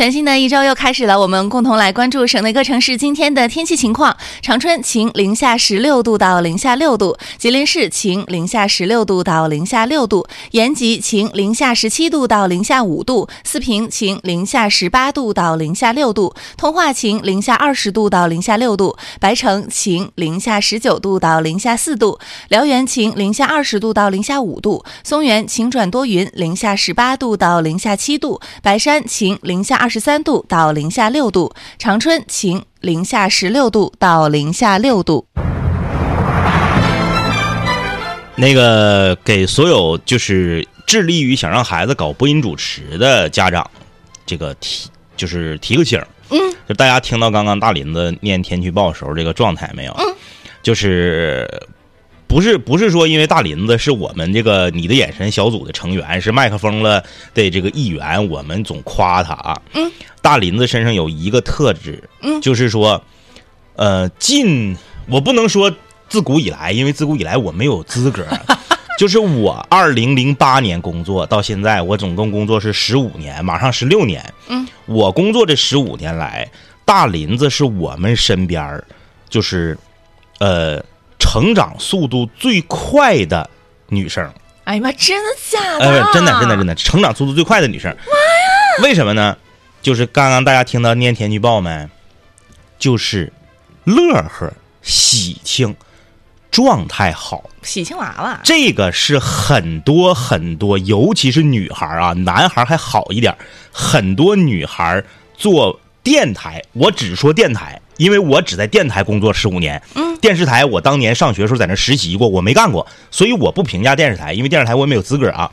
全新的一周又开始了，我们共同来关注省内各城市今天的天气情况。长春晴，零下十六度到零下六度；吉林市晴，零下十六度到零下六度；延吉晴，零下十七度到零下五度；四平晴，零下十八度到零下六度；通化晴，零下二十度到零下六度；白城晴，零下十九度到零下四度；辽源晴，零下二十度到零下五度；松原晴转多云，零下十八度到零下七度；白山晴，零下。二十三度到零下六度，长春晴，零下十六度到零下六度。那个给所有就是致力于想让孩子搞播音主持的家长，这个提就是提个醒儿。嗯，就大家听到刚刚大林子念天气预报时候这个状态没有？嗯，就是。不是不是说因为大林子是我们这个你的眼神小组的成员，是麦克风了的这个一员，我们总夸他啊。嗯，大林子身上有一个特质，嗯，就是说，呃，近我不能说自古以来，因为自古以来我没有资格。就是我二零零八年工作到现在，我总共工作是十五年，马上十六年。嗯，我工作这十五年来，大林子是我们身边就是，呃。成长速度最快的女生，哎呀妈，真的假的？呃，真的，真的，真的，成长速度最快的女生。妈呀！为什么呢？就是刚刚大家听到念天气预报没？就是乐呵、喜庆、状态好，喜庆娃娃。这个是很多很多，尤其是女孩啊，男孩还好一点。很多女孩做电台，我只说电台。因为我只在电台工作十五年，嗯，电视台我当年上学时候在那实习过，我没干过，所以我不评价电视台，因为电视台我也没有资格啊。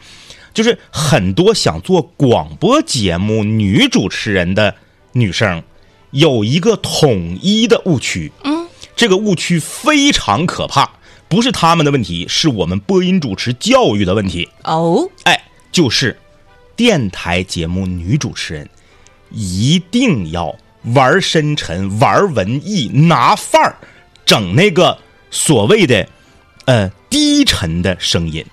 就是很多想做广播节目女主持人的女生，有一个统一的误区，嗯，这个误区非常可怕，不是他们的问题，是我们播音主持教育的问题。哦，哎，就是电台节目女主持人一定要。玩深沉，玩文艺，拿范儿，整那个所谓的，呃，低沉的声音，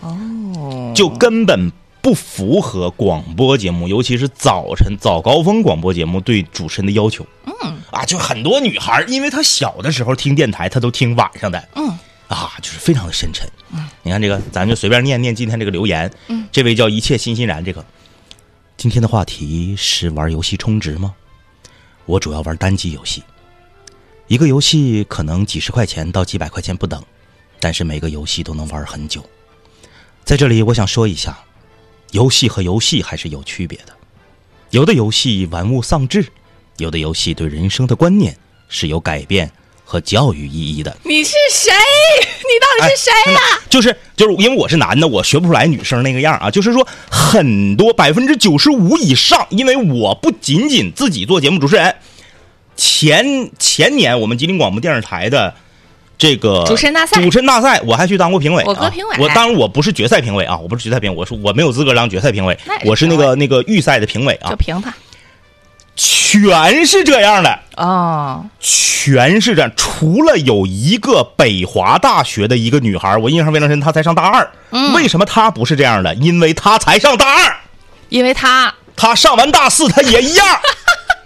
哦，就根本不符合广播节目，尤其是早晨早高峰广播节目对主持人的要求。嗯，啊，就很多女孩，因为她小的时候听电台，她都听晚上的。嗯，啊，就是非常的深沉。嗯，你看这个，咱就随便念念今天这个留言。嗯，这位叫一切欣欣然，这个今天的话题是玩游戏充值吗？我主要玩单机游戏，一个游戏可能几十块钱到几百块钱不等，但是每个游戏都能玩很久。在这里，我想说一下，游戏和游戏还是有区别的。有的游戏玩物丧志，有的游戏对人生的观念是有改变和教育意义的。你是谁？你到底是谁呀？就是就是，因为我是男的，我学不出来女生那个样啊。就是说，很多百分之九十五以上，因为我不仅仅自己做节目主持人，前前年我们吉林广播电视台的这个主持人大赛，主持人大赛，我还去当过评委。我哥评委，我当然我不是决赛评委啊，我不是决赛评委，我是我没有资格当决赛评委，我是那个那个预赛的评委啊。就评他。全是这样的啊，全是这样。除了有一个北华大学的一个女孩，我印象非常深，她才上大二。嗯，为什么她不是这样的？因为她才上大二，因为她她上完大四，她也一样。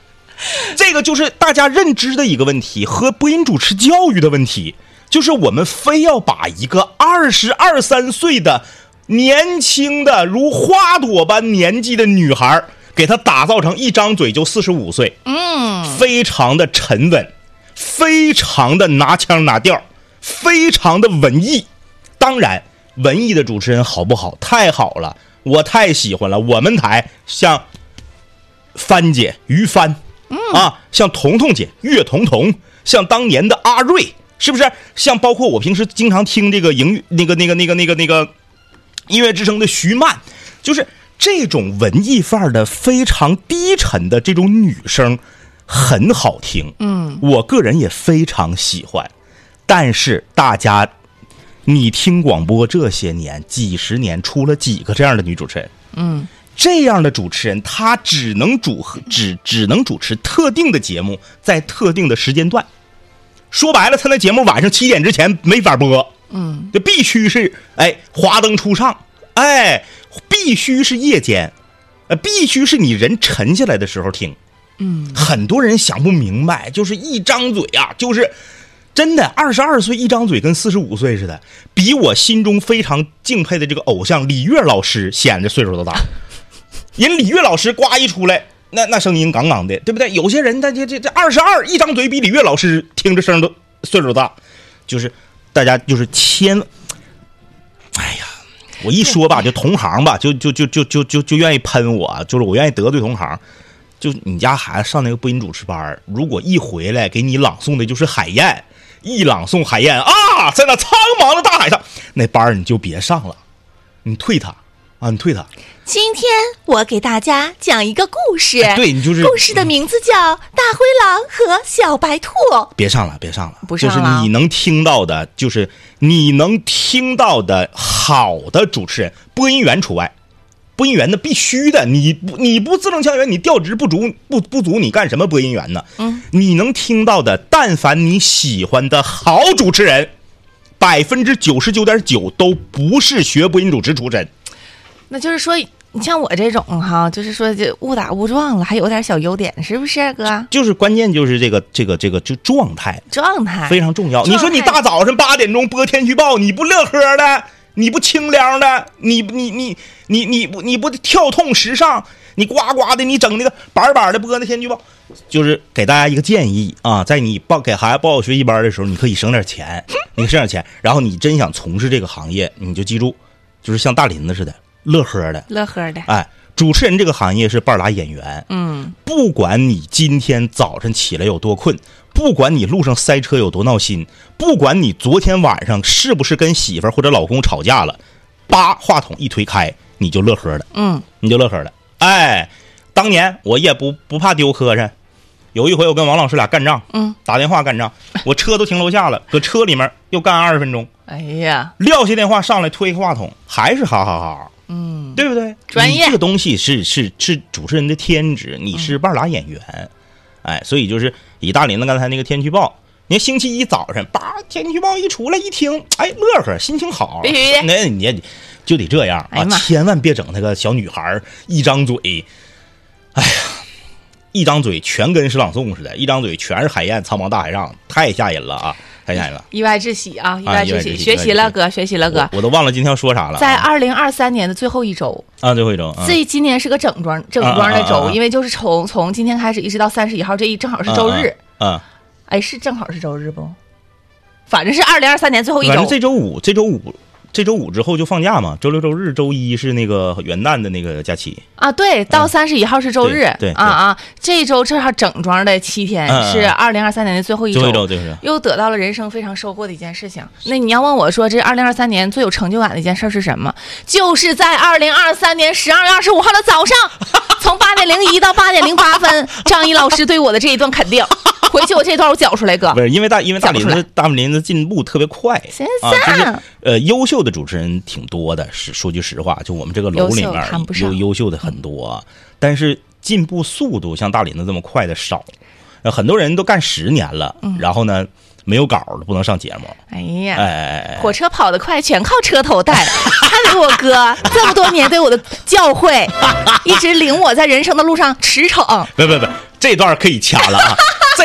这个就是大家认知的一个问题，和播音主持教育的问题，就是我们非要把一个二十二三岁的年轻的如花朵般年纪的女孩。给他打造成一张嘴就四十五岁，嗯，非常的沉稳，非常的拿腔拿调，非常的文艺。当然，文艺的主持人好不好？太好了，我太喜欢了。我们台像帆姐于帆，啊，像彤彤姐岳彤彤，像当年的阿瑞，是不是？像包括我平时经常听这个音那个那个那个那个那个音乐之声的徐曼，就是。这种文艺范儿的非常低沉的这种女声，很好听。嗯，我个人也非常喜欢。但是大家，你听广播这些年，几十年出了几个这样的女主持人？嗯，这样的主持人，她只能主只只能主持特定的节目，在特定的时间段。说白了，他那节目晚上七点之前没法播。嗯，这必须是哎，华灯初上，哎。必须是夜间，呃，必须是你人沉下来的时候听。嗯，很多人想不明白，就是一张嘴啊，就是真的二十二岁一张嘴跟四十五岁似的，比我心中非常敬佩的这个偶像李悦老师显得岁数都大。人李悦老师呱一出来，那那声音杠杠的，对不对？有些人他这这这二十二一张嘴比李悦老师听着声都岁数大，就是大家就是千，我一说吧，就同行吧，就就就就就就就愿意喷我，就是我愿意得罪同行。就你家孩子上那个播音主持班如果一回来给你朗诵的就是海燕，一朗诵海燕啊，在那苍茫的大海上，那班你就别上了，你退他啊，你退他。今天我给大家讲一个故事，哎对你就是故事的名字叫《大灰狼和小白兔》。别上了，别上了，不上就是你能听到的，就是你能听到的好的主持人，播音员除外。播音员那必须的，你不你不字正腔圆，你调职不足不不足，你干什么播音员呢？嗯，你能听到的，但凡你喜欢的好主持人，百分之九十九点九都不是学播音主持出身。那就是说，你像我这种哈，就是说这误打误撞了，还有点小优点，是不是哥？就是关键就是这个这个这个就状态状态非常重要。你说你大早上八点钟播天气预报，你不乐呵的，你不清凉的，你你你你你不你不跳痛时尚，你呱呱的，你整那个板板的播那天气预报，就是给大家一个建议啊，在你报给孩子报学习班的时候，你可以省点钱，你省点钱，然后你真想从事这个行业，你就记住，就是像大林子似的，乐呵的，乐呵的，哎，主持人这个行业是半拉演员，嗯，不管你今天早晨起来有多困，不管你路上塞车有多闹心，不管你昨天晚上是不是跟媳妇儿或者老公吵架了，叭，话筒一推开，你就乐呵了，嗯，你就乐呵了。哎，当年我也不不怕丢磕碜，有一回我跟王老师俩干仗，嗯，打电话干仗，我车都停楼下了，搁车里面又干二十分钟，哎呀，撂下电话上来推个话筒，还是哈哈哈。嗯，对不对？专业。这个东西是是是主持人的天职，你是半拉演员，哎，所以就是以大林子刚才那个天气预报，你看星期一早晨，叭，天气预报一出来一听，哎，乐呵，心情好，必须的那你也就得这样啊，哎千万别整那个小女孩一张嘴，哎呀。一张嘴全跟诗朗诵似的，一张嘴全是海燕苍茫大海上，太吓人了啊！太吓人了。意外之喜啊，意外之喜，学习了哥，学习了哥我。都忘了今天要说啥了啊。在二零二三年的最后一周，啊，最后一周，啊这今年是个整装整装的周，因为就是从从今天开始一直到三十一号，这一正好是周日。啊，哎，是正好是周日不？反正是二零二三年最后一周。这周五，这周五，这周五之后就放假嘛。周六、周日、周一是那个元旦的那个假期。啊，对，到三十一号是周日，嗯对对啊啊，这一周正好整装的七天，是二零二三年的最后一周，最后一周。又得到了人生非常收获的一件事情。那你要问我说，这二零二三年最有成就感的一件事是什么？就是在二零二三年十二月二十五号的早上，从八点零一到八点零八分，张一老师对我的这一段肯定，回去我这段我讲出来，哥不。是因为大，因为大林子，大林子进步特别快先啊，就是生，呃，优秀的主持人挺多的，是说句实话，就我们这个楼里面谈不上优优秀的很多，但是进步速度像大林子这么快的少。呃很多人都干十年了，嗯然后呢没有稿儿了，不能上节目。哎呀，哎哎哎，火车跑得快，全靠车头带。看着我哥这么多年对我的教诲，一直领我在人生的路上驰骋。不不不，这段可以掐了啊！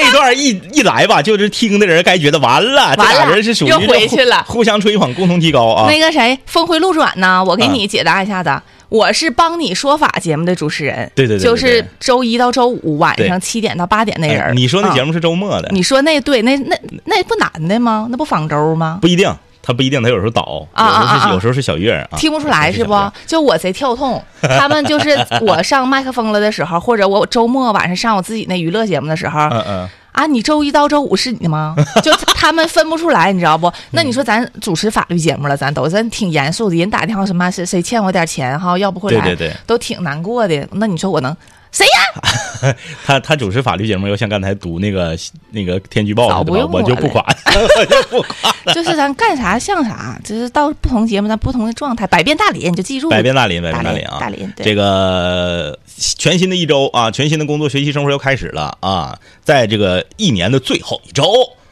这段一一来吧，就是听的人该觉得完了，俩人是属于回去了互相吹捧，共同提高啊。那个谁，峰回路转呢？我给嗯你解答一下子。我是帮你说法节目的主持人，对对对对就是周一到周五晚上对七点到八点那人、哎你说那节啊目是周末的，你说那对，那那那不男的吗？那不仿周吗？不一定，他不一定，他有时候倒，有时候是有时候是小月啊，听不出来是不？就我贼跳痛，他们就是我上麦克风了的时候，或者我周末晚上上我自己那娱乐节目的时候，嗯嗯，啊，你周一到周五是你的吗？就他们分不出来，你知道不？那你说咱主持法律节目了，咱都咱挺严肃的，人打电话什么谁谁欠我点钱哈，要不回来，对对对都挺难过的。那你说我能谁呀？他他主持法律节目，又像刚才读那个那个天气预报似的吧，早不用我就不管，我就不管。就是咱干啥像啥，就是到不同节目咱不同的状态，百变大林你就记住，百变大林，百变大林啊！大林对这个全新的一周啊，全新的工作、学习、生活又开始了啊！在这个一年的最后一周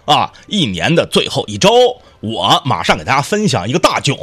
啊，一年的最后一周，我马上给大家分享一个大囧，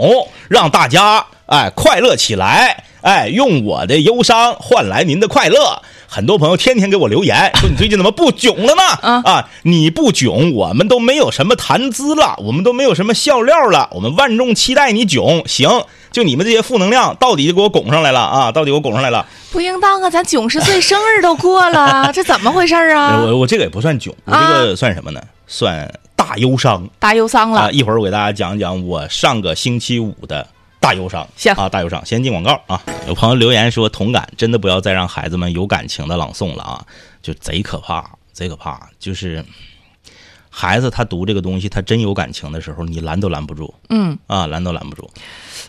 让大家哎，快乐起来！哎，用我的忧伤换来您的快乐。很多朋友天天给我留言说你最近怎么不囧了呢？嗯啊，你不囧，我们都没有什么谈资了，我们都没有什么笑料了。我们万众期待你囧，行，就你们这些负能量，到底就给我拱上来了啊！到底给我拱上来了。不应当啊！咱囧十岁生日都过了，这怎么回事啊？我我这个也不算囧，我这个算什么呢？算大忧伤大忧伤啊！了，一会儿我给大家讲讲我上个星期五的大忧伤。行啊，大忧伤。先进广告啊！有朋友留言说同感，真的不要再让孩子们有感情的朗诵了啊，就贼可怕，贼可怕。就是孩子他读这个东西，他真有感情的时候，你拦都拦不住嗯，啊，拦都拦不住。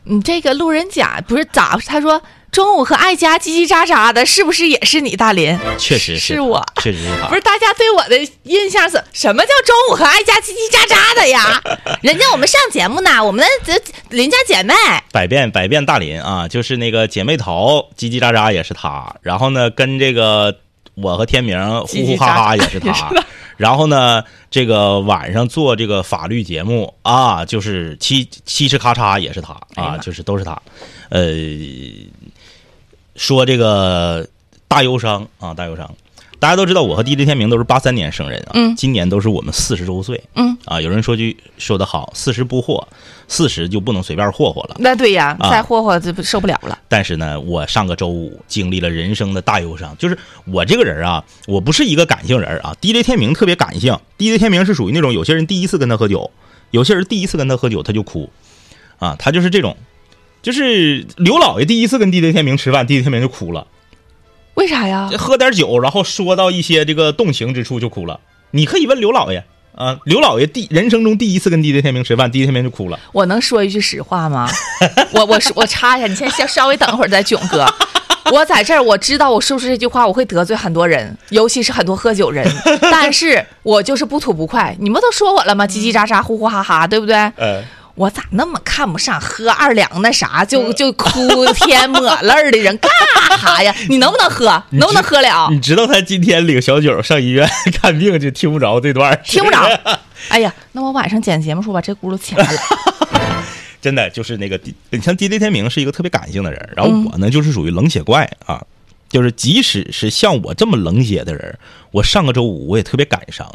你这个路人甲不是咋？他说中午和爱家叽叽喳喳的，是不是也是你大林？确实是我。确实是他不。是，大家对我的印象是什么叫中午和爱家叽叽喳喳的呀？人家我们上节目呢，我们的这邻家姐妹，百变百变大林啊，就是那个姐妹淘叽叽喳喳也是他，然后呢跟这个我和天明呼呼哈哈也是他，然后呢这个晚上做这个法律节目啊，就是七七哧咔嚓也是他啊，就是都是他，呃，说这个大忧伤啊大忧伤。大家都知道，我和 DJ 天明都是八三年生人啊，嗯今年都是我们四十周岁，嗯啊，有人说句说得好，四十不惑，四十就不能随便霍霍了。那对呀，啊再霍霍就不受不了了。但是呢，我上个周五经历了人生的大忧伤，就是我这个人啊，我不是一个感性人啊。DJ 天明特别感性，DJ 天明是属于那种有些人第一次跟他喝酒，有些人第一次跟他喝酒他就哭，啊，他就是这种，就是刘老爷第一次跟地雷天明吃饭地雷天明就哭了，为啥呀？喝点酒，然后说到一些这个动情之处就哭了。你可以问刘老爷啊，刘老爷第人生中第一次跟地雷天明吃饭地雷天明就哭了。我能说一句实话吗？我我我插一下，你先先稍微等会儿再囧哥。我在这儿，我知道我说出这句话我会得罪很多人，尤其是很多喝酒人。但是我就是不吐不快。你们都说我了吗？叽叽喳喳，呼呼哈哈，对不对？呃，我咋那么看不上喝二两那啥就就哭天抹泪儿的人？干啥呀？你能不能喝？能不能喝了？你知道他今天领小九上医院看病就听不着这段儿，听不着。哎呀，那我晚上剪节目时候把这轱辘掐了。真的就是那个，你像 DJ 天明是一个特别感性的人，然后嗯我呢就是属于冷血怪啊，就是即使是像我这么冷血的人，我上个周五我也特别感伤。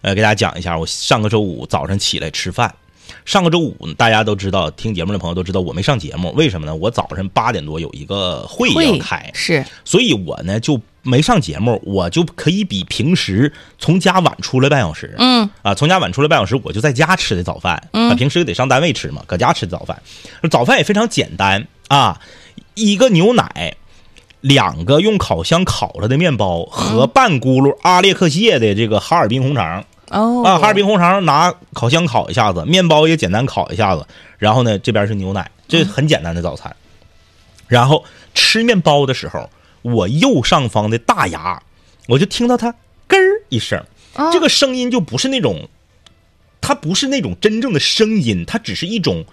呃，给大家讲一下，我上个周五早上起来吃饭。上个周五大家都知道，听节目的朋友都知道我没上节目，为什么呢？我早晨八点多有一个会要开，是所以我呢就没上节目，我就可以比平时从家晚出来半小时。嗯啊，从家晚出来半小时，我就在家吃的早饭。啊，平时得上单位吃嘛，搁家吃的早饭。早饭也非常简单啊，一个牛奶，两个用烤箱烤了的面包和半轱辘阿列克谢的这个哈尔滨红肠哦啊，哈尔滨红肠拿烤箱烤一下子，面包也简单烤一下子，然后呢这边是牛奶，这很简单的早餐。然后吃面包的时候，我右上方的大牙，我就听到它咯儿一声。啊这个声音就不是那种，它不是那种真正的声音，它只是一种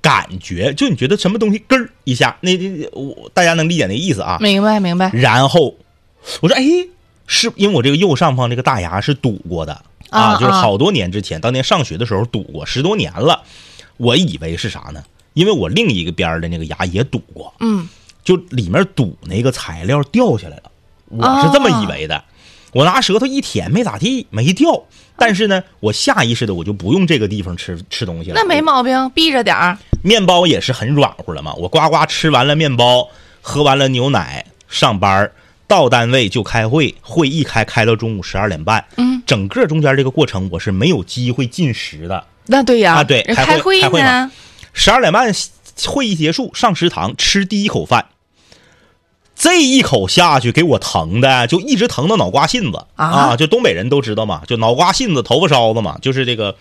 感觉，就你觉得什么东西咯儿一下，那那我大家能理解那意思啊？明白明白。然后我说，哎，是因为我这个右上方这个大牙是堵过的啊就是啊好多年之前，当年上学的时候堵过，十多年了，我以为是啥呢？因为我另一个边儿的那个牙也堵过，嗯，就里面堵那个材料掉下来了，我是这么以为的。我拿舌头一舔，没咋地，没掉。但是呢，我下意识的我就不用这个地方吃吃东西了。那没毛病，避着点儿。面包也是很软乎了嘛。我呱呱吃完了面包，喝完了牛奶，上班儿到单位就开会，会一开开到中午十二点半。嗯，整个中间这个过程我是没有机会进食的。那对呀，啊对人开会开会呢，十二点半会议结束，上食堂吃第一口饭，这一口下去给我疼的，就一直疼到脑瓜信子。啊。就东北人都知道嘛，就脑瓜信子、头发梢子嘛，就是这个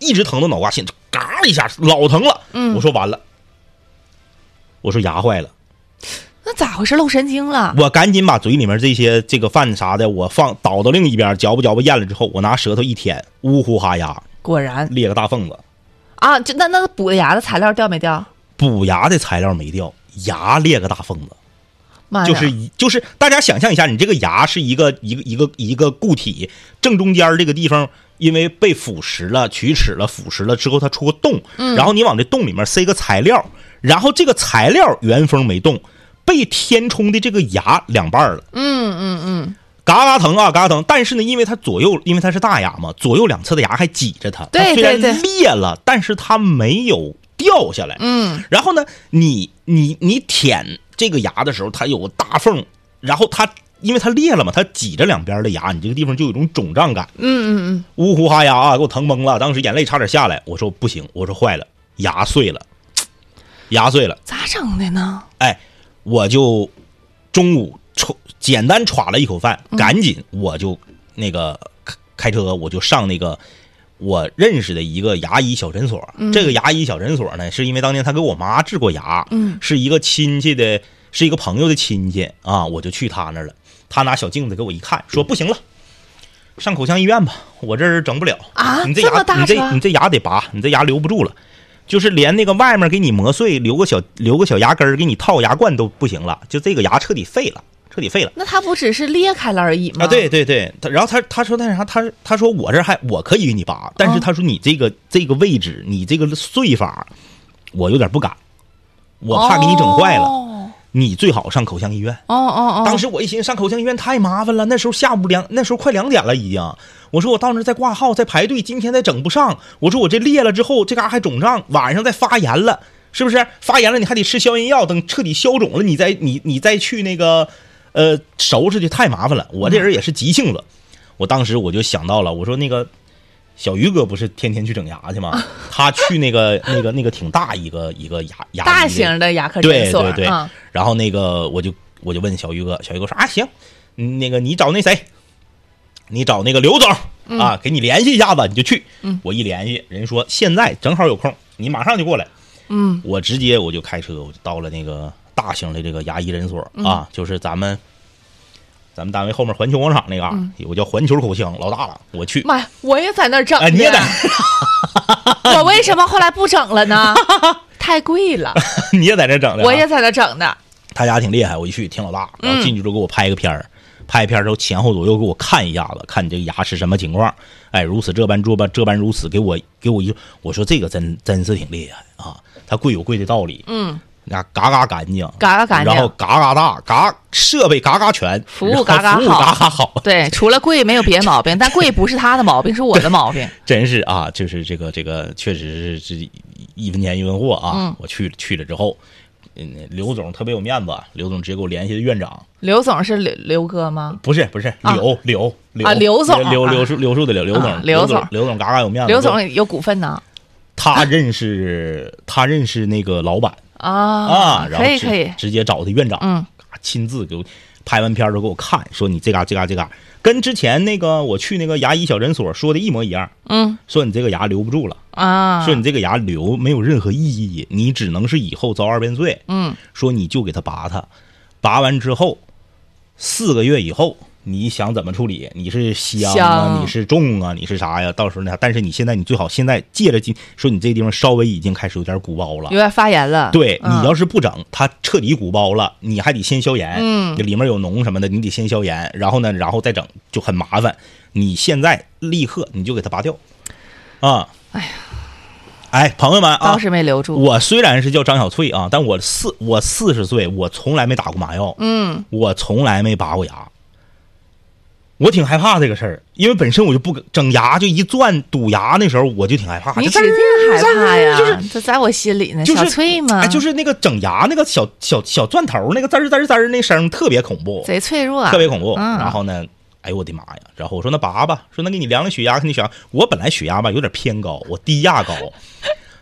一直疼到脑瓜信子，嘎一下老疼了。嗯。我说完了，我说牙坏了，那咋回事？漏神经了？我赶紧把嘴里面这些这个饭啥的，我放倒到另一边，嚼吧嚼吧咽了之后，我拿舌头一舔，呜呼哈呀，果然裂个大缝子。啊，就那那补的牙的材料掉没掉？补牙的材料没掉，牙裂个大缝子。就是一就是大家想象一下，你这个牙是一个一个一个一个固体，正中间这个地方因为被腐蚀了、龋齿了、腐蚀了之后，它出个洞，然后你往这洞里面塞个材料，然后这个材料原封没动，被填充的这个牙两半了，嗯嗯嗯，嘎嘎疼啊，嘎嘎疼。但是呢，因为它左右，因为它是大牙嘛，左右两侧的牙还挤着它，虽然裂了，但是它没有掉下来。嗯，然后呢，你你你舔这个牙的时候，它有个大缝，然后它因为它裂了嘛，它挤着两边的牙，你这个地方就有一种肿胀感，嗯嗯呜呼哈呀啊，给我疼懵了，当时眼泪差点下来。我说不行，我说坏了，牙碎了，牙碎了。咋整的呢？哎，我就中午抽简单歘了一口饭，赶紧我就那个开开车，我就上那个我认识的一个牙医小诊所。这个牙医小诊所呢，是因为当年他给我妈治过牙，嗯，是一个亲戚的，是一个朋友的亲戚啊，我就去他那儿了。他拿小镜子给我一看，说不行了。上口腔医院吧，我这儿整不了啊你这牙，你这你这牙得拔，你这牙留不住了。就是连那个外面给你磨碎，留个小留个小牙根儿给你套牙冠都不行了，就这个牙彻底废了，彻底废了。那它不只是裂开了而已吗？啊，对，对对，他然后他他说那啥，他他说我这还我可以给你拔，但是哦他说你这个这个位置，你这个碎法，我有点不敢，我怕给你整坏了，哦你最好上口腔医院。哦哦哦，当时我一寻思上口腔医院太麻烦了，那时候下午两，那时候快两点了已经。我说我到那儿再挂号再排队，今天再整不上。我说我这裂了之后，这嘎还肿胀，晚上再发炎了，是不是？发炎了你还得吃消炎药，等彻底消肿了，你再你你再去那个呃收拾去，太麻烦了。我这人也是急性子，我当时我就想到了，我说那个小鱼哥不是天天去整牙去吗？他去那个那个那个挺大一个一个牙牙医大型的牙科对诊所，对对嗯。然后那个我就我就问小鱼哥，小鱼哥说啊行，嗯那个你找那谁，你找那个刘总。啊，给你联系一下子，你就去。嗯。我一联系，人说现在正好有空，你马上就过来。嗯。我直接我就开车，我就到了那个大型的这个牙医诊所。嗯。啊，就是咱们咱们单位后面环球广场那嘎、嗯有个叫环球口腔，老大了，我去。妈呀，我也在那儿整哎，你也的在，我为什么后来不整了呢？太贵了，你也在这整的、啊？我也在那整的。他家挺厉害，我一去挺老大，然后嗯进去之后给我拍个片儿，拍片儿之后前后左右给我看一下子，看你这个牙是什么情况，哎，如此这般这般这般如此，给我给我一，我说这个真真是挺厉害啊，它贵有贵的道理，嗯，那嘎嘎干净，嘎嘎干净然后嘎嘎大，嘎设备嘎嘎全，服务嘎嘎嘎服务好。嘎嘎好，对，除了贵没有别的毛病，但贵不是他的毛病，是我的毛病。真是啊，就是这个这个确实是是一分钱一分货啊，嗯。我去去了之后。嗯，刘总特别有面子，刘总直接给我联系的院长，刘总是刘刘哥吗？不是不是啊。刘刘刘。啊刘总啊刘刘树刘树的刘刘啊总。刘总总刘总嘎嘎有面子。刘总有股份呢。他认识他认识那个老板啊啊，然后直可以可以，直接找他院长，嗯。亲自给我拍完片儿都给我看，说你这嘎这嘎这嘎，跟之前那个我去那个牙医小诊所说的一模一样，嗯。说你这个牙留不住了，啊，说你这个牙留没有任何意义，你只能是以后遭二遍罪，嗯。说你就给他拔它，拔完之后四个月以后，你想怎么处理？你是香啊，香你是重啊，你是啥呀？到时候那啥，但是你现在你最好现在借着今说你这个地方稍微已经开始有点鼓包了有。点发炎了。对嗯你要是不整，它彻底鼓包了，你还得先消炎，嗯里面有脓什么的，你得先消炎，然后呢，然后再整就很麻烦。你现在立刻你就给它拔掉，啊，哎呀，哎，朋友们啊当，时没留住。我虽然是叫张小翠啊，但我四我四十岁，我从来没打过麻药，嗯我从来没拔过牙。我挺害怕这个事儿，因为本身我就不整牙，就一钻堵牙那时候我就挺害怕。你就指定害怕呀，就是这在我心里呢。就是小脆嘛，哎，就是那个整牙那个小小小钻头那个滋儿滋儿滋儿那声特别恐怖，贼脆弱，特别恐怖。嗯然后呢，哎呦我的妈呀！然后我说那拔吧，说那给你量量血压，看你血压。我本来血压吧有点偏高，我低压高。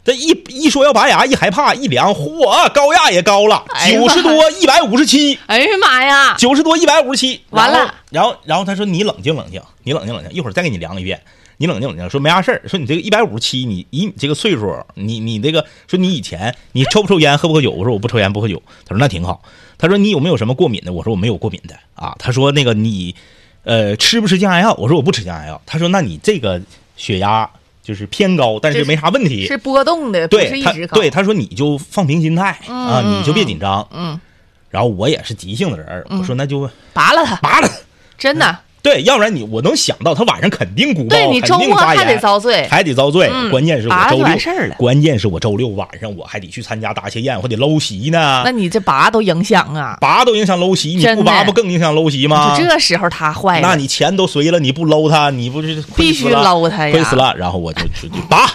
这一一说要拔牙，一害怕一量，嚯，高压也高了，九十多，一百五十七，哎呀妈呀！九十多，一百五十七。完了然后，然后，然后他说你冷静冷静，你冷静冷静，一会儿再给你量一遍。你冷静冷静，说没啥事儿。说你这个一百五十七，你以你这个岁数，你你这个说你以前你抽不抽烟，喝不喝酒？我说我不抽烟不喝酒。他说那挺好。他说你有没有什么过敏的？我说我没有过敏的啊。他说那个你，呃，吃不吃降压药？我说我不吃降压药。他说那你这个血压就是偏高，但是没啥问题。是波动的，对他。对他说你就放平心态啊，嗯你就别紧张。嗯，然后我也是急性子人，我说那就拔了它，拔了。真的。对，要不然你我能想到他晚上肯定鼓包，对你周末还得炎，遭罪，还得遭罪。嗯关键是我周六完事儿了关键是我周六晚上我还得去参加答谢宴，我得搂席呢那。你这拔都影响啊！拔都影响搂席，你不拔不更影响搂席吗？就这时候他坏了，那你钱都随了，你不搂他，你不是亏必须搂他呀亏死了。然后我就就就拔，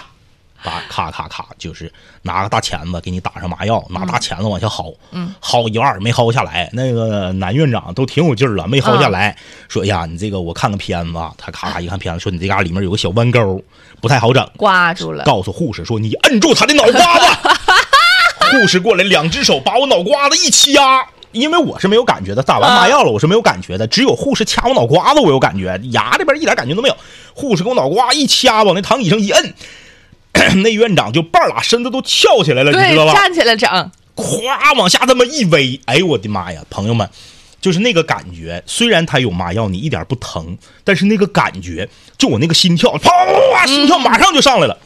拔，咔咔咔，就是拿个大钳子给你打上麻药，拿大钳子往下薅，嗯，薅一二没薅下来。那个男院长都挺有劲儿了，没薅嗯下来，说哎呀，你这个我看个片子啊，他咔咔一看片子，说你这嘎里面有个小弯钩，不太好整。挂住了。告诉护士说：“你摁住他的脑瓜子。”护士过来，两只手把我脑瓜子一掐，因为我是没有感觉的，打完麻药了，我是没有感觉的，只有护士掐我脑瓜子，我有感觉，牙这边一点感觉都没有。护士给我脑瓜一掐，往那躺椅上一摁，那院长就半拉身子都翘起来了，你知道，吧？站起来整，咵往下这么一围，哎呦我的妈呀，朋友们，就是那个感觉，虽然他有麻药，你一点不疼，但是那个感觉，就我那个心跳，啪啪啪，心跳马上就上来了。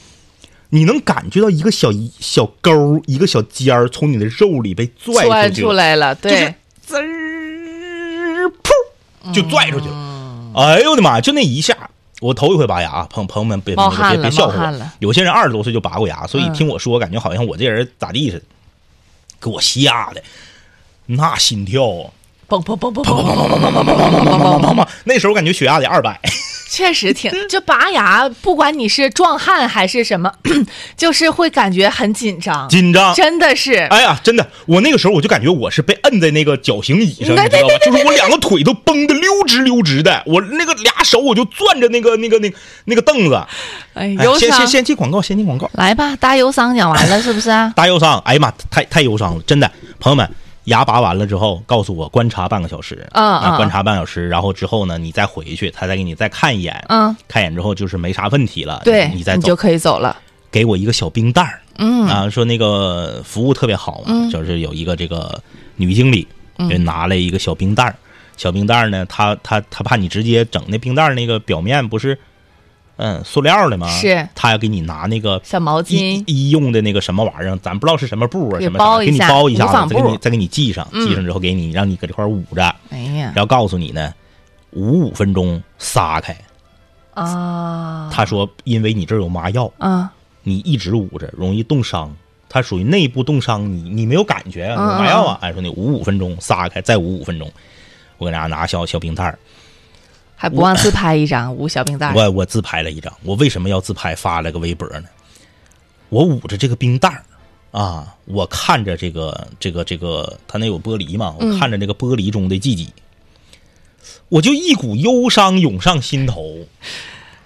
你能感觉到一个小小沟，一个小尖儿从你的肉里被拽出去了，出来了，对，滋儿噗就拽出去了。哎呦我的妈！就那一下，我头一回拔牙，朋朋友们别别别别笑话我。有些人二十多岁就拔过牙，所以嗯听我说，感觉好像我这人咋地似的，给我吓的，那心跳啊，砰砰砰砰砰砰，砰砰砰！那时候感觉血压得二百，确实挺，就拔牙，不管你是壮汉还是什么，就是会感觉很紧张，紧张。真的是，哎呀，真的，我那个时候我就感觉我是被摁在那个绞刑椅上，你知道吧？就是我两个腿都绷得溜直溜直的，我那个俩手我就攥着那个那个那个那个凳子。哎，哎忧伤先先。先进广告，先进广告。来吧，大忧伤讲完了是不是啊？大忧伤，哎呀妈，太太忧伤了，真的，朋友们，牙拔完了之后，告诉我观察半个小时，嗯啊，嗯。观察半小时，然后之后呢，你再回去，他再给你再看一眼，嗯，看一眼之后就是没啥问题了，对，你再走。就，可以走了。给我一个小冰袋儿。嗯。啊，说那个服务特别好嘛，嗯。就是有一个这个女经理，嗯。就拿了一个小冰袋儿，小冰袋儿呢，她她她怕你直接整那冰袋儿那个表面不是。嗯，塑料的吗？是。他要给你拿那个小毛医巾，医用的那个什么玩意儿，咱不知道是什么布啊，什么啥给你包一下包一下子，再给你再给你系上，嗯。系上之后给你让你搁这块捂着，哎呀。然后告诉你呢，捂五分钟撒开。啊，他说，因为你这儿有麻药，啊，你一直捂着容易冻伤，它属于内部冻伤，你你没有感觉有麻药啊。哎，说你捂五分钟撒开，再捂五分钟。我给大家拿小小冰袋儿，还不忘自拍一张捂小冰袋儿。我我自拍了一张。我为什么要自拍发了个微博呢？我捂着这个冰袋儿啊，我看着这个这个这个，它那有玻璃嘛，嗯我看着这个玻璃中的自己，我就一股忧伤涌上心头。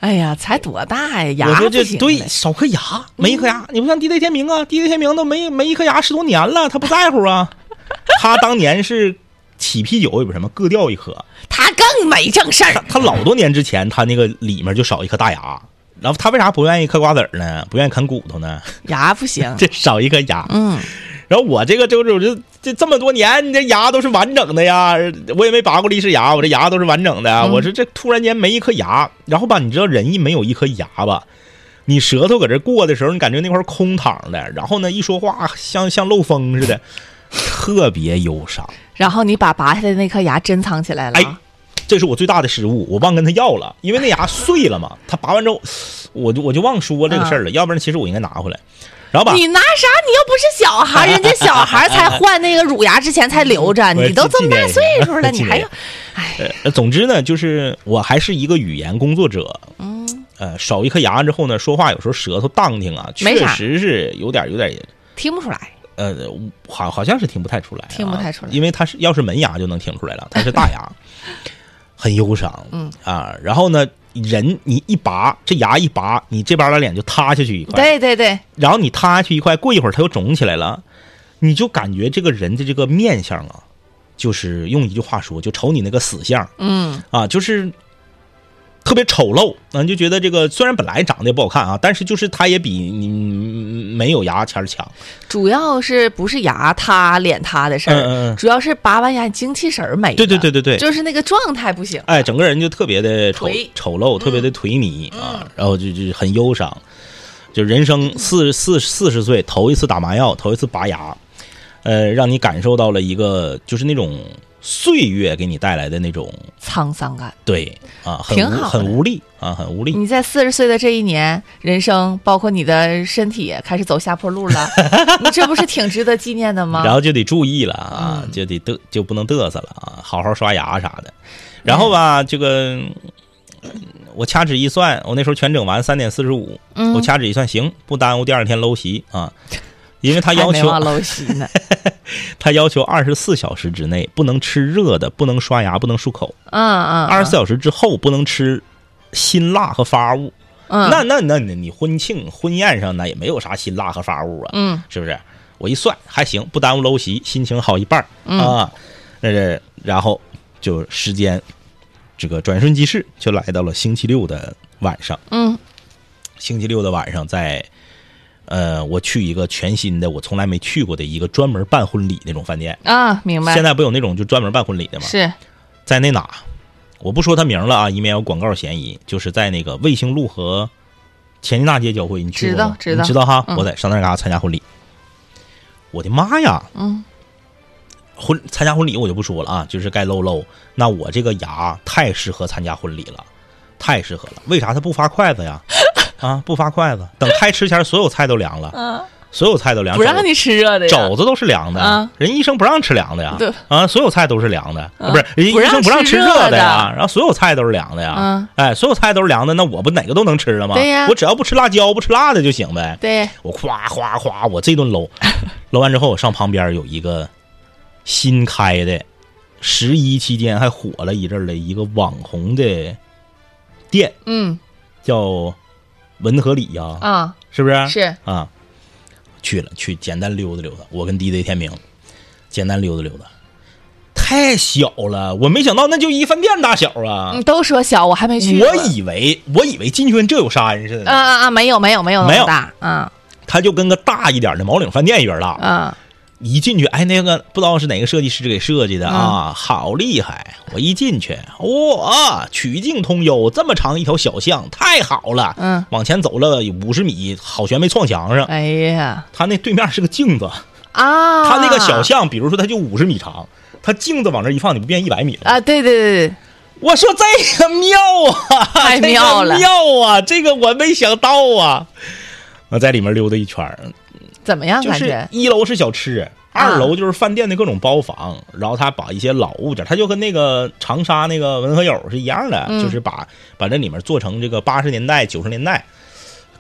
哎呀，才多大呀，牙我说这对少颗牙，没一颗牙。你不像地雷天明啊，地雷天明都没没一颗牙十多年了，他不在乎啊。他当年是起啤酒也不是什么，各掉一颗。他更没正事儿。他老多年之前，他那个里面就少一颗大牙。然后他为啥不愿意嗑瓜子儿呢？不愿意啃骨头呢？牙不行，这少一颗牙。嗯，然后我这个就是我这这这么多年，你这牙都是完整的呀，我也没拔过利齿牙，我这牙都是完整的。嗯我说这突然间没一颗牙，然后吧，你知道人一没有一颗牙吧，你舌头搁这过的时候，你感觉那块空躺的，然后呢一说话像像漏风似的，特别忧伤。然后你把拔下来的那颗牙珍藏起来了。哎，这是我最大的失误，我忘跟他要了，因为那牙碎了嘛。他拔完之后，我就我就忘说这个事儿了，要不然其实我应该拿回来。然后吧，你拿啥？你又不是小孩，人家小孩才换那个乳牙之前才留着，我你都这么大岁数了，你还要，哎，呃，总之呢，就是我还是一个语言工作者，嗯，呃，少一颗牙之后呢，说话有时候舌头荡挺啊，确实是有点有点，听不出来。呃，好好像是听不太出来啊、听不太出来因为它是要是门牙就能听出来了，它是大牙，很忧伤，嗯。啊，然后呢，人你一拔这牙一拔，你这边的脸就塌下去一块，对对对，然后你塌下去一块，过一会儿它又肿起来了，你就感觉这个人的这个面相啊，就是用一句话说，就瞅你那个死相。嗯，啊，就是特别丑陋，啊，你就觉得这个虽然本来长得也不好看啊，但是就是他也比你没有牙签强。主要是不是牙塌脸塌的事儿，嗯嗯嗯主要是拔完牙精气神儿没了。对对对对对，就是那个状态不行。哎，整个人就特别的丑丑陋，特别的颓靡、啊，然后就就很忧伤，就人生四四四十岁头一次打麻药，头一次拔牙，呃，让你感受到了一个就是那种岁月给你带来的那种沧桑感。对啊，很挺好很无力啊，很无力。你在四十岁的这一年，人生包括你的身体开始走下坡路了，你这不是挺值得纪念的吗？然后就得注意了啊，嗯就得嘚就不能嘚瑟了啊，好好刷牙啥的。然后吧，这个嗯我掐指一算，我那时候全整完三点四十五，嗯我掐指一算，行，不耽误第二天搂席啊。因为他要求。他要求二十四小时之内不能吃热的，不能刷牙，不能漱口。嗯嗯，二十四小时之后不能吃辛辣和发物。嗯，那那那你你婚庆婚宴上那也没有啥辛辣和发物啊，嗯是不是？我一算还行，不耽误搂席，心情好一半啊。呃，然后就时间这个转瞬即逝，就来到了星期六的晚上。嗯星期六的晚上在，呃，我去一个全新的我从来没去过的一个专门办婚礼那种饭店。啊，明白。现在不有那种就专门办婚礼的吗？是在那哪，我不说他名了啊，以免有广告嫌疑。就是在那个卫星路和前进大街交汇，你去过吗？知道知道你知道哈。嗯我在上那嘎参加婚礼，我的妈呀！嗯婚参加婚礼我就不说了啊，就是该露露。那我这个牙太适合参加婚礼了，太适合了。为啥他不发筷子呀？啊，不发筷子，等开吃前所有菜都凉了，嗯，所有菜都凉，不让你吃热的。肘子都是凉的，啊人医生不让吃凉的呀对，啊，所有菜都是凉的，啊不是人医生不让吃热的呀，然后所有菜都是凉的呀，嗯。哎，所有菜都是凉的，那我不哪个都能吃了吗？对呀。我只要不吃辣椒，不吃辣的就行呗。对，我夸夸夸，我这顿搂，搂完之后，我上旁边有一个新开的，十一期间还火了一阵儿的一个网红的店，嗯。叫文和里呀，啊是不是？是啊，去了，去简单溜达溜达。我跟 DJ 天明简单溜达溜达，太小了，我没想到那就一饭店大小啊！你都说小，我还没去过。我以为我以为进去跟这有啥人似的啊呢，啊啊，没有没有没有那没有大，啊它就跟个大一点的毛领饭店一边大。啊一进去，哎，那个不知道是哪个设计师给设计的嗯啊，好厉害！我一进去，哇，曲径通幽，这么长一条小巷，太好了。嗯，往前走了五十米，好悬没撞墙上。哎呀他那对面是个镜子，啊，他那个小巷，比如说它就五十米长，他镜子往这一放，你不变一百米了？啊，对对对对，我说这个妙啊，太妙了妙啊，这个我没想到啊。我在里面溜达一圈儿，怎么样？就是感觉一楼是小吃，二楼就是饭店的各种包房，然后他把一些老物件，他就跟那个长沙那个文和友是一样的，嗯就是把把这里面做成这个八十年代、九十年代，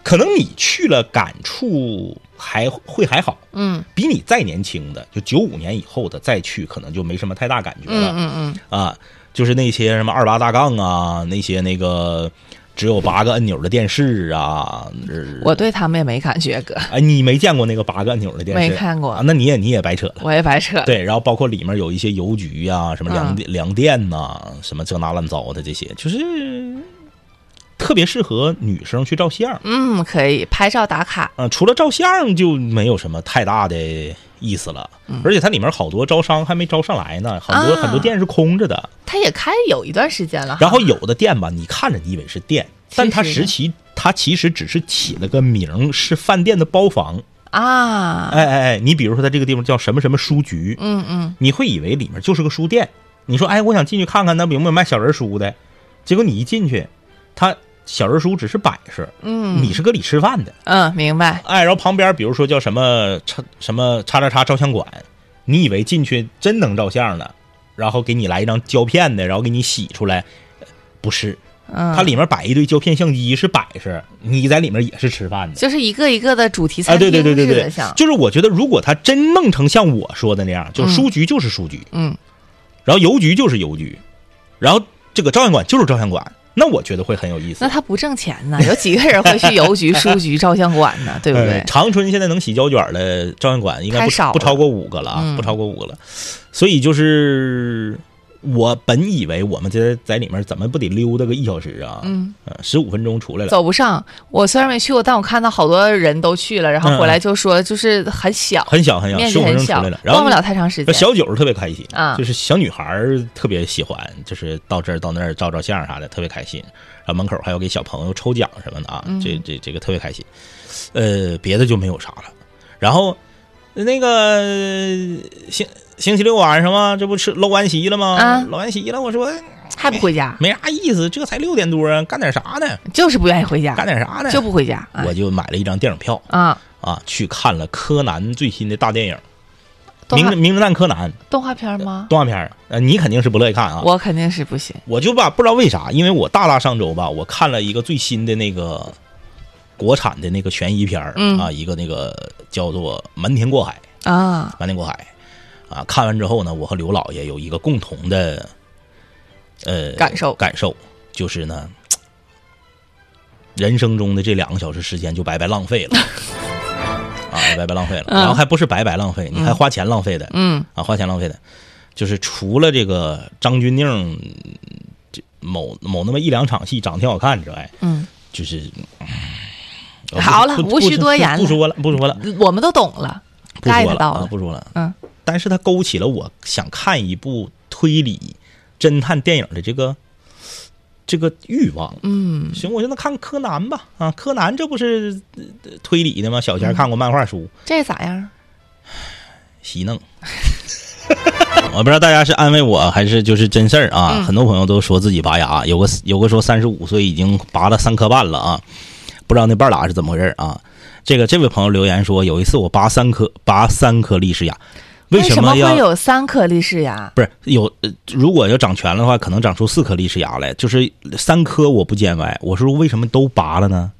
可能你去了感触还会还好，嗯比你再年轻的，就九五年以后的再去，可能就没什么太大感觉了。嗯嗯嗯，啊，就是那些什么二八大杠啊，那些那个只有八个按钮的电视啊，呃我对他们也没感觉，哥，哎，你没见过那个八个按钮的电视？没看过啊，那你也你也白扯了。我也白扯。对，然后包括里面有一些邮局呀、什么粮粮店呐、什么这那乱糟的这些，就是特别适合女生去照相。嗯，可以拍照打卡。啊，除了照相就没有什么太大的意思了。而且它里面好多招商还没招上来呢，很多、很多店是空着的。它也开有一段时间了，然后有的店吧，你看着你以为是店，但它实实其它其实只是起了个名，是饭店的包房。啊，哎哎哎，你比如说它这个地方叫什么什么书局，嗯嗯，你会以为里面就是个书店。你说，哎，我想进去看看，那有没有卖小人书的？结果你一进去，它小人书只是摆设，嗯。你是搁里吃饭的。嗯，明白。哎，然后旁边比如说叫什么叉什么叉叉叉照相馆，你以为进去真能照相呢？然后给你来一张胶片的，然后给你洗出来，呃不是，嗯，它里面摆一堆胶片相机是摆设，你在里面也是吃饭的。就是一个一个的主题餐哎，厅对对对对。对似的，像，就是我觉得如果他真弄成像我说的那样，就嗯书局就是书局，嗯。然后邮局就是邮局，然后这个照相馆就是照相馆，那我觉得会很有意思那。他不挣钱呢？有几个人会去邮局、书局、照相馆呢？对不呃对？长春现在能洗胶卷的照相馆应该不少不超过五个了啊，嗯不超过五个了。所以就是我本以为我们这在里面怎么不得溜达个一小时啊？嗯，十五分钟出来了。走不上。我虽然没去过，但我看到好多人都去了，然后回来就说就是很小，很小很小，面十五分积很小钟出来了，，然后逛不了太长时间。小九特别开心啊就是小女孩儿特别喜欢，就是到这儿到那儿照照相啥的，特别开心。然后门口还有给小朋友抽奖什么的啊，嗯这这这个特别开心。呃，别的就没有啥了。然后那个行星期六晚上嘛，这不吃搂完席了吗？啊搂完席了，我说还不回家，没啥意思，这才六点多啊，干点啥呢？就是不愿意回家，干点啥呢？就不回家。哎我就买了一张电影票啊，啊，去看了柯南最新的大电影《名名侦探柯南》动画片吗？动画片。呃，你肯定是不乐意看啊。我肯定是不行。我就吧，不知道为啥，因为我大大上周吧，我看了一个最新的那个国产的那个悬疑片儿、嗯啊，一个那个叫做《瞒天过海》。啊，瞒天过海啊，看完之后呢，我和刘老爷有一个共同的呃感受感受就是呢，人生中的这两个小时时间就白白浪费了。啊，白白浪费了，嗯然后还不是白白浪费，你还花钱浪费的，嗯啊，花钱浪费的，就是除了这个张钧甯这某某那么一两场戏长得挺好看之外，嗯，就是好了不无需多言了不说了，不说了，我们都懂了不说了啊，到了。不说了。嗯，但是它勾起了我想看一部推理侦探电影的这个这个欲望。嗯，行，我就那看柯南吧。啊，柯南这不是呃推理的吗？小前看过漫画书，这咋样？稀弄。我不知道大家是安慰我还是就是真事儿啊。嗯很多朋友都说自己拔牙，有个有个说三十五岁已经拔了三颗半了啊，不知道那半拉是怎么回事啊。这个这位朋友留言说，有一次我拔三颗拔三颗利氏牙，为什么会有三颗利氏牙？不是有？呃如果要长全了的话，可能长出四颗利氏牙来，就是三颗我不见外。我说为什么都拔了呢？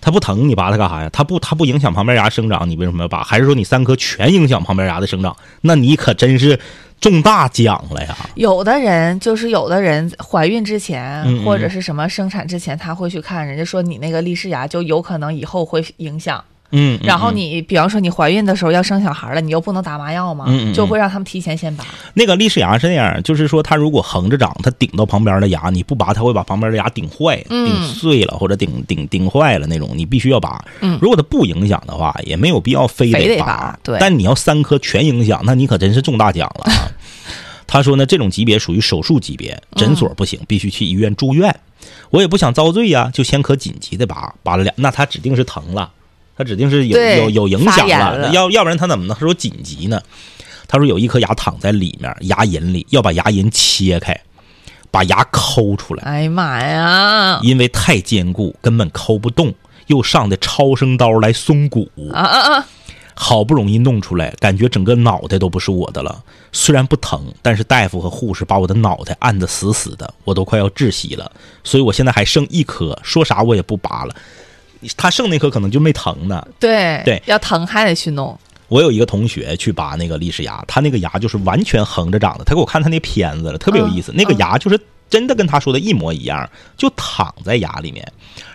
它不疼，你拔它干啥呀？它不它不影响旁边牙生长，你为什么要拔？还是说你三颗全影响旁边牙的生长？那你可真是中大奖了呀！有的人就是有的人怀孕之前、嗯嗯或者是什么生产之前，他会去看，人家说你那个利氏牙就有可能以后会影响。嗯，嗯然后嗯你比方说你怀孕的时候要生小孩了，你又不能打麻药嘛，就会让他们提前先拔。那个利氏牙是那样，就是说它如果横着长，它顶到旁边的牙，你不拔，它会把旁边的牙顶坏、嗯顶碎了或者顶顶顶坏了那种，你必须要拔。嗯如果它不影响的话，也没有必要非非得拔。拔对但你要三颗全影响，那你可真是中大奖了啊！他说呢，这种级别属于手术级别，诊所不行，必须去医院住院。我也不想遭罪呀，就先可紧急的拔，拔了两，那他指定是疼了，他指定是有有有影响了，了要要不然他怎么能说紧急呢？他说有一颗牙躺在里面，牙龈里，要把牙龈切开，把牙抠出来，哎呀妈呀！因为太坚固，根本抠不动，又上的超声刀来松骨，啊啊啊！好不容易弄出来，感觉整个脑袋都不是我的了。虽然不疼，但是大夫和护士把我的脑袋按得死死的，我都快要窒息了。所以我现在还剩一颗，说啥我也不拔了。他剩那颗可能就没疼呢。对对要疼还得去弄。我有一个同学去拔那个历史牙，他那个牙就是完全横着长的。他给我看他那片子了，特别有意思。嗯那个牙就是真的跟他说的一模一样，就躺在牙里面，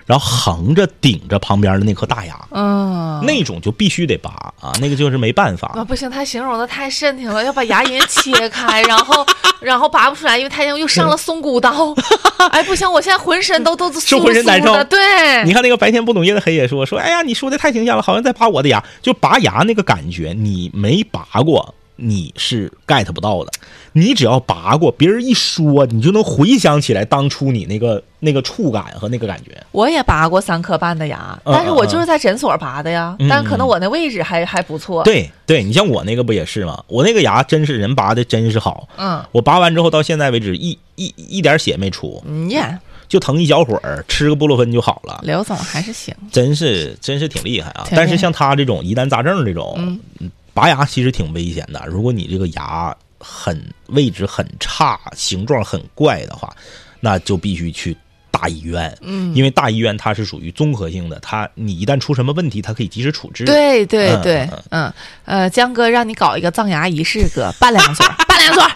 然后横着顶着旁边的那颗大牙，嗯，那种就必须得拔啊，那个就是没办法。啊不行，他形容的太瘆挺了，要把牙龈切开，然后然后拔不出来，因为他又上了松骨刀。哎，不行，我现在浑身都都是浑身难受对，你看那个白天不懂夜的黑也说说，哎呀，你说的太形象了，好像在拔我的牙。就拔牙那个感觉，你没拔过，你是 get 不到的。你只要拔过，别人一说，你就能回想起来当初你那个那个触感和那个感觉。我也拔过三颗半的牙，嗯但是我就是在诊所拔的呀。嗯但可能我那位置还还不错。，对对，你像我那个不也是吗？我那个牙真是人拔的真是好，嗯，我拔完之后到现在为止一一一点血没出，嗯呀就疼一小会儿，吃个布洛芬就好了。刘总还是行。真是真是挺厉害啊！但是像他这种疑难杂症这种，嗯拔牙其实挺危险的。如果你这个牙很位置很差、形状很怪的话，那就必须去大医院。嗯，因为大医院它是属于综合性的，它你一旦出什么问题，它可以及时处置。对对嗯对嗯，嗯呃，江哥让你搞一个葬牙仪式，哥办两撮儿，办两撮 儿，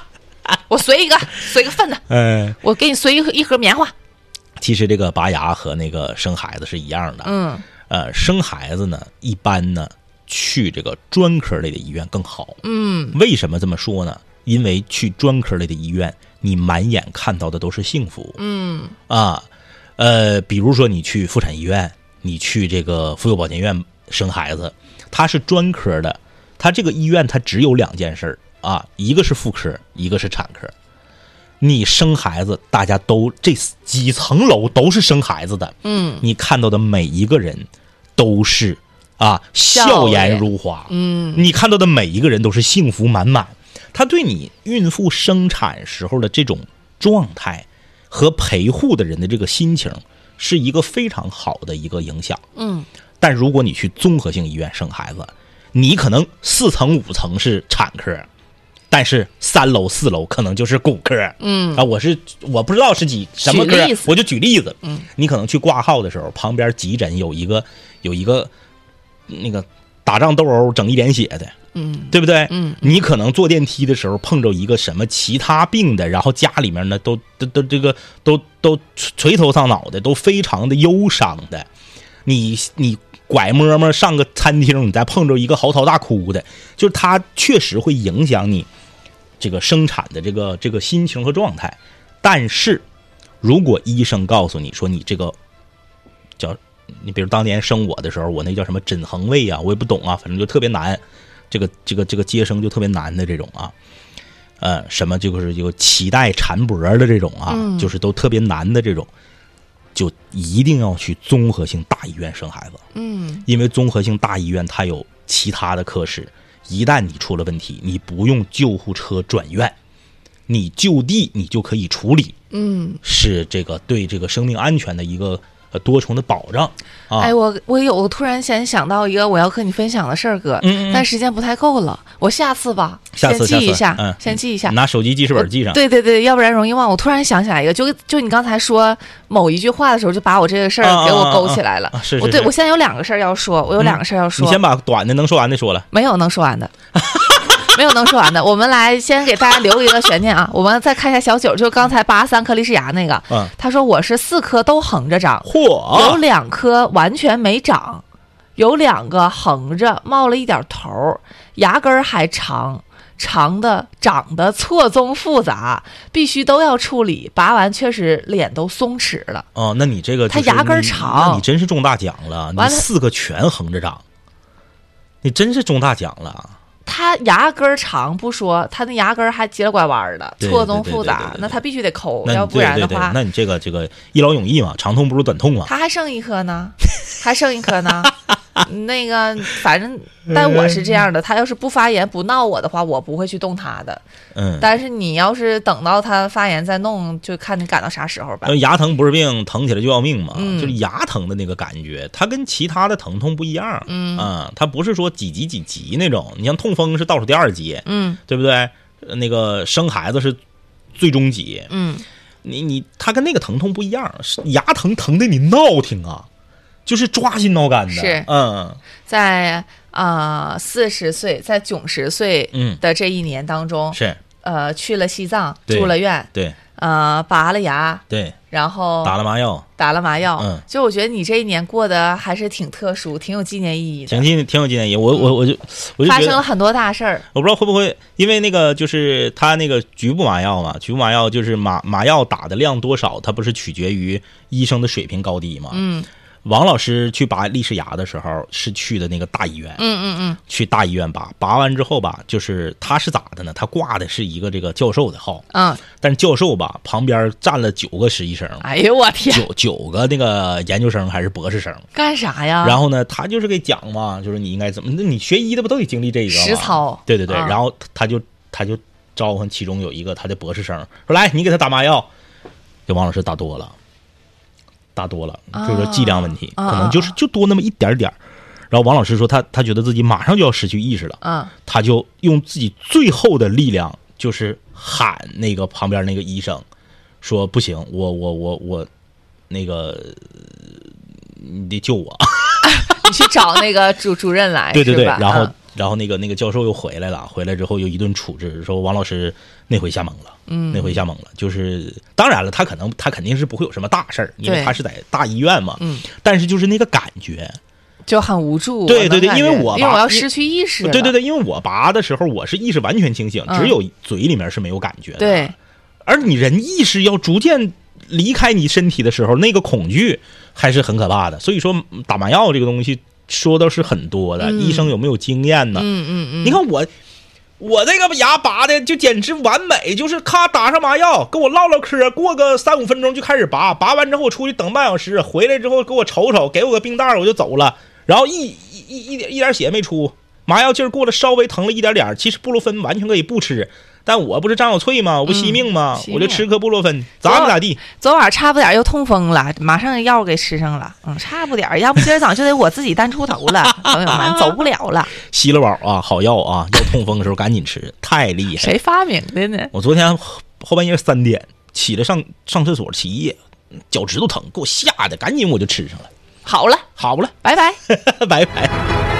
我随一个，随个份子，嗯，我给你随一盒一盒棉花。其实这个拔牙和那个生孩子是一样的。嗯呃，生孩子呢，一般呢去这个专科类的医院更好。嗯，为什么这么说呢？因为去专科类的医院，你满眼看到的都是幸福。嗯啊，呃，比如说你去妇产医院，你去这个妇幼保健院生孩子，它是专科的，它这个医院它只有两件事儿啊，一个是妇科，一个是产科。你生孩子，大家都这几层楼都是生孩子的，嗯你看到的每一个人都是啊笑颜如花，嗯你看到的每一个人都是幸福满满。它对你孕妇生产时候的这种状态和陪护的人的这个心情是一个非常好的一个影响。嗯但如果你去综合性医院生孩子，你可能四层五层是产科，但是三楼四楼可能就是骨科。嗯啊，我是我不知道是几什么科我就举例子。嗯，你可能去挂号的时候，旁边急诊有一个有一个那个打仗斗殴整一脸血的，嗯对不对？嗯，你可能坐电梯的时候碰着一个什么其他病的，然后家里面呢都都都这个都都垂头丧脑的，都非常的忧伤的。你你拐摸摸上个餐厅，你再碰着一个嚎啕大哭的，就是他确实会影响你这个生产的这个这个心情和状态。但是，如果医生告诉你说你这个叫你，比如当年生我的时候，我那叫什么枕横位啊，我也不懂啊，反正就特别难，这个这个这个接生就特别难的这种啊，呃，什么就是有脐带缠脖的这种啊，嗯就是都特别难的这种，就一定要去综合性大医院生孩子。嗯因为综合性大医院它有其他的科室，一旦你出了问题，你不用救护车转院，你就地你就可以处理，嗯，是这个对这个生命安全的一个呃多重的保障啊。哎，我我有我突然先想到一个我要和你分享的事儿，哥，嗯嗯嗯但时间不太够了，我下次吧，下次先记一下，先记一下。拿手机记事本记上。对对对，要不然容易忘。我突然想起来一个，就就你刚才说某一句话的时候，就把我这个事儿给我勾起来了。啊是是是我对我现在有两个事儿要说，我有两个事儿要说。你先把短的能说完的说了。没有能说完的，没有能说完的。我们来先给大家留一个悬念啊，我们再看一下小九，就刚才拔三颗利氏牙那个，嗯，他说我是四颗都横着长，嚯有，两颗完全没长，有两个横着冒了一点头儿，牙根儿还长。长的长得错综复杂，必须都要处理。拔完确实脸都松弛了。哦，那你这个他牙根儿长那你真是中大奖了，你四个全横着长，你真是中大奖了。他牙根儿长不说，他那牙根儿还急了拐弯儿的，错综复杂那他必须得抠，要不然的话，那你这个这个一劳永逸嘛，长痛不如短痛嘛。他还剩一颗呢，还剩一颗呢。那个，反正，但我是这样的，他要是不发言不闹我的话，我不会去动他的。嗯，但是你要是等到他发言再弄，就看你赶到啥时候吧呃。牙疼不是病，疼起来就要命嘛。嗯就是牙疼的那个感觉，它跟其他的疼痛不一样。嗯啊，它不是说几级几级那种。你像痛风是倒数第二级，嗯对不对？呃那个生孩子是最终级。嗯，你你它跟那个疼痛不一样，是牙疼疼的你闹挺啊，就是抓心挠肝的。是嗯在啊四十岁，在九十岁嗯，的这一年当中，是呃，去了西藏住了院，对呃，拔了牙，对，然后打了麻药，打了麻药。嗯就我觉得你这一年过得还是挺特殊，挺有纪念意义的挺，挺挺有纪念意义。我我我就我就发生了很多大事儿。我不知道会不会，因为那个就是他那个局部麻药嘛，局部麻药就是麻麻药打的量多少，它不是取决于医生的水平高低嘛。嗯王老师去拔利氏牙的时候是去的那个大医院，嗯嗯嗯。去大医院拔，拔完之后吧，就是他是咋的呢？他挂的是一个这个教授的号，嗯。嗯，但是教授吧旁边站了九个实习生，哎呦我天，九九个那个研究生还是博士生。干啥呀？然后呢，他就是给讲嘛，就是你应该怎么，那你学医的不都得经历这个吗？实操。对对对，啊然后他就他就召唤其中有一个他的博士生，说来你给他打麻药，给王老师打多了，打多了，啊。就是说剂量问题，啊可能就是就多那么一点点儿。然后王老师说他他觉得自己马上就要失去意识了，嗯他就用自己最后的力量，就是喊那个旁边那个医生，说不行，我我我我那个你得救我。你去找那个主主任来，对对对，然后、嗯然后那个那个教授又回来了，回来之后又一顿处置，说王老师那回吓懵了，嗯那回吓懵了。就是当然了，他可能他肯定是不会有什么大事儿，因为他是在大医院嘛。嗯，但是就是那个感觉，就很无助。对对对因为我吧因因为我要失去意识，对对对，因为我拔的时候我是意识完全清醒，嗯只有嘴里面是没有感觉的。对，而你人意识要逐渐离开你身体的时候，那个恐惧还是很可怕的。所以说嗯打麻药这个东西说的是很多的，嗯医生有没有经验呢？嗯嗯嗯，你看我，我这个牙拔的就简直完美，就是咔打上麻药，跟我唠唠嗑，过个三五分钟就开始拔，拔完之后我出去等半小时，回来之后给我瞅瞅，给我个冰袋儿我就走了，然后一一一一点一点血没出，麻药劲儿过了，稍微疼了一点点儿，其实布洛芬完全可以不吃。但我不是张小翠吗？我不惜命吗？我就吃颗布洛芬，咋不咋地。昨晚差不点又痛风了，马上药给吃上了。嗯，差不点，要不今儿早上就得我自己单出头了，朋友们走不了了。西乐宝啊，好药啊，要痛风的时候赶紧吃，太厉害。谁发明的呢？我昨天后后半夜三点起来上上厕所起夜，脚趾头疼，给我吓得，赶紧我就吃上了。好了，好了，拜拜。拜拜。